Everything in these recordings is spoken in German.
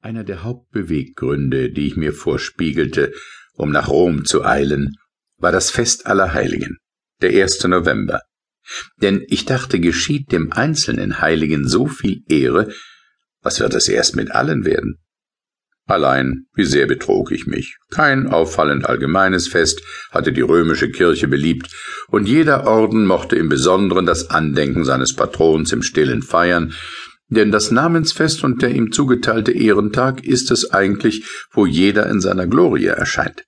Einer der Hauptbeweggründe, die ich mir vorspiegelte, um nach Rom zu eilen, war das Fest aller Heiligen, der 1. November. Denn ich dachte, geschieht dem einzelnen Heiligen so viel Ehre, was wird es erst mit allen werden? Allein, wie sehr betrog ich mich. Kein auffallend allgemeines Fest hatte die römische Kirche beliebt, und jeder Orden mochte im Besonderen das Andenken seines Patrons im stillen feiern, denn das Namensfest und der ihm zugeteilte Ehrentag ist es eigentlich, wo jeder in seiner Glorie erscheint.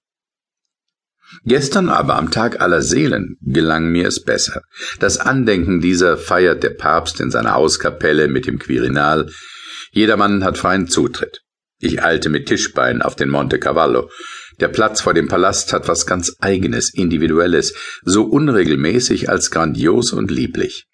Gestern aber am Tag aller Seelen gelang mir es besser. Das Andenken dieser feiert der Papst in seiner Hauskapelle mit dem Quirinal. Jedermann hat freien Zutritt. Ich eilte mit Tischbein auf den Monte Cavallo. Der Platz vor dem Palast hat was ganz eigenes, individuelles, so unregelmäßig als grandios und lieblich.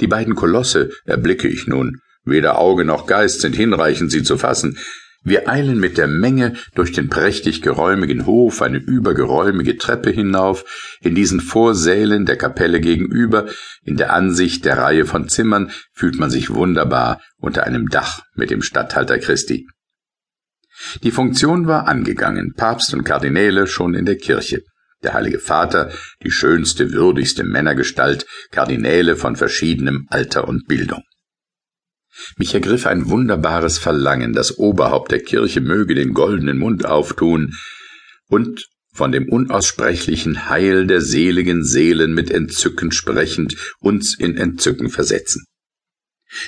Die beiden Kolosse erblicke ich nun, Weder Auge noch Geist sind hinreichend, sie zu fassen. Wir eilen mit der Menge durch den prächtig geräumigen Hof eine übergeräumige Treppe hinauf, in diesen Vorsälen der Kapelle gegenüber, in der Ansicht der Reihe von Zimmern fühlt man sich wunderbar unter einem Dach mit dem Statthalter Christi. Die Funktion war angegangen, Papst und Kardinäle schon in der Kirche. Der Heilige Vater, die schönste, würdigste Männergestalt, Kardinäle von verschiedenem Alter und Bildung. Mich ergriff ein wunderbares Verlangen, das Oberhaupt der Kirche möge den goldenen Mund auftun und von dem unaussprechlichen Heil der seligen Seelen mit Entzücken sprechend uns in Entzücken versetzen.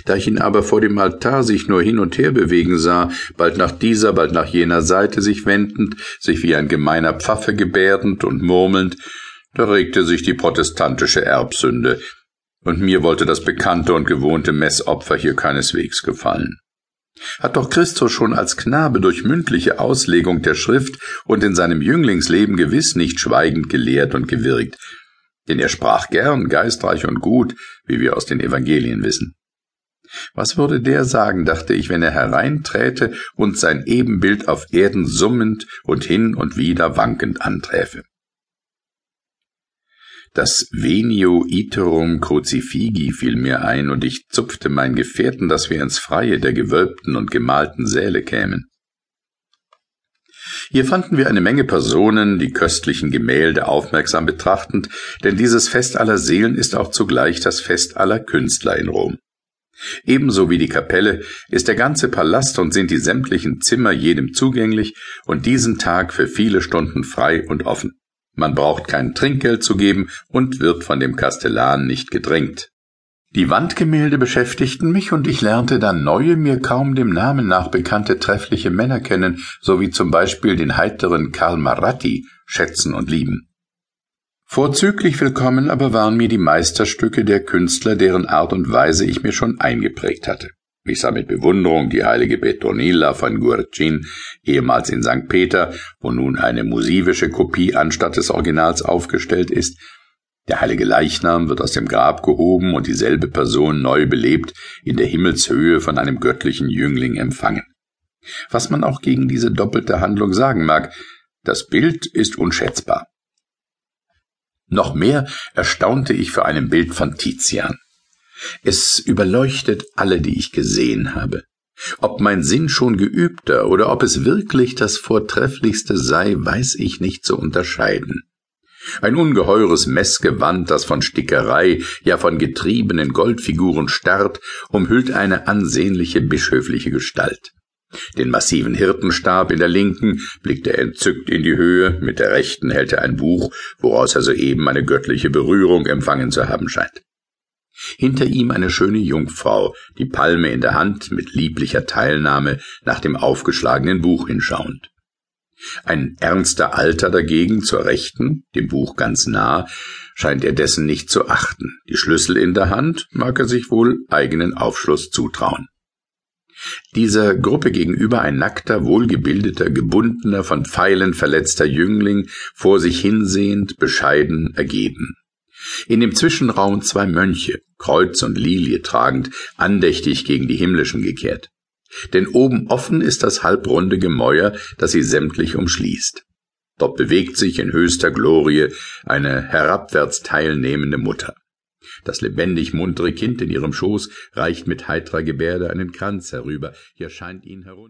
Da ich ihn aber vor dem Altar sich nur hin und her bewegen sah, bald nach dieser, bald nach jener Seite sich wendend, sich wie ein gemeiner Pfaffe gebärdend und murmelnd, da regte sich die protestantische Erbsünde, und mir wollte das bekannte und gewohnte Messopfer hier keineswegs gefallen. Hat doch Christus schon als Knabe durch mündliche Auslegung der Schrift und in seinem Jünglingsleben gewiss nicht schweigend gelehrt und gewirkt, denn er sprach gern, geistreich und gut, wie wir aus den Evangelien wissen. Was würde der sagen, dachte ich, wenn er hereinträte und sein Ebenbild auf Erden summend und hin und wieder wankend anträfe? Das Venio iterum crucifigi fiel mir ein, und ich zupfte mein Gefährten, dass wir ins Freie der gewölbten und gemalten Säle kämen. Hier fanden wir eine Menge Personen, die köstlichen Gemälde aufmerksam betrachtend, denn dieses Fest aller Seelen ist auch zugleich das Fest aller Künstler in Rom. Ebenso wie die Kapelle ist der ganze Palast und sind die sämtlichen Zimmer jedem zugänglich und diesen Tag für viele Stunden frei und offen. Man braucht kein Trinkgeld zu geben und wird von dem Kastellan nicht gedrängt. Die Wandgemälde beschäftigten mich und ich lernte dann neue, mir kaum dem Namen nach bekannte treffliche Männer kennen, sowie zum Beispiel den heiteren Karl Maratti schätzen und lieben. Vorzüglich willkommen aber waren mir die Meisterstücke der Künstler, deren Art und Weise ich mir schon eingeprägt hatte. Ich sah mit Bewunderung die heilige Petronilla von Guercin, ehemals in St. Peter, wo nun eine musivische Kopie anstatt des Originals aufgestellt ist. Der heilige Leichnam wird aus dem Grab gehoben und dieselbe Person neu belebt in der Himmelshöhe von einem göttlichen Jüngling empfangen. Was man auch gegen diese doppelte Handlung sagen mag, das Bild ist unschätzbar. Noch mehr erstaunte ich für einem Bild von Tizian. Es überleuchtet alle, die ich gesehen habe. Ob mein Sinn schon geübter oder ob es wirklich das Vortrefflichste sei, weiß ich nicht zu unterscheiden. Ein ungeheures Messgewand, das von Stickerei, ja von getriebenen Goldfiguren starrt, umhüllt eine ansehnliche bischöfliche Gestalt. Den massiven Hirtenstab in der linken blickt er entzückt in die Höhe, mit der rechten hält er ein Buch, woraus er soeben eine göttliche Berührung empfangen zu haben scheint. Hinter ihm eine schöne Jungfrau, die Palme in der Hand mit lieblicher Teilnahme nach dem aufgeschlagenen Buch hinschauend. Ein ernster Alter dagegen zur Rechten, dem Buch ganz nah, scheint er dessen nicht zu achten. Die Schlüssel in der Hand mag er sich wohl eigenen Aufschluss zutrauen. Dieser Gruppe gegenüber ein nackter, wohlgebildeter, gebundener, von Pfeilen verletzter Jüngling, vor sich hinsehend, bescheiden, ergeben. In dem Zwischenraum zwei Mönche, Kreuz und Lilie tragend, andächtig gegen die himmlischen gekehrt. Denn oben offen ist das halbrunde Gemäuer, das sie sämtlich umschließt. Dort bewegt sich in höchster Glorie eine herabwärts teilnehmende Mutter. Das lebendig muntere Kind in ihrem Schoß reicht mit heitrer Gebärde einen Kranz herüber, hier scheint ihn herunter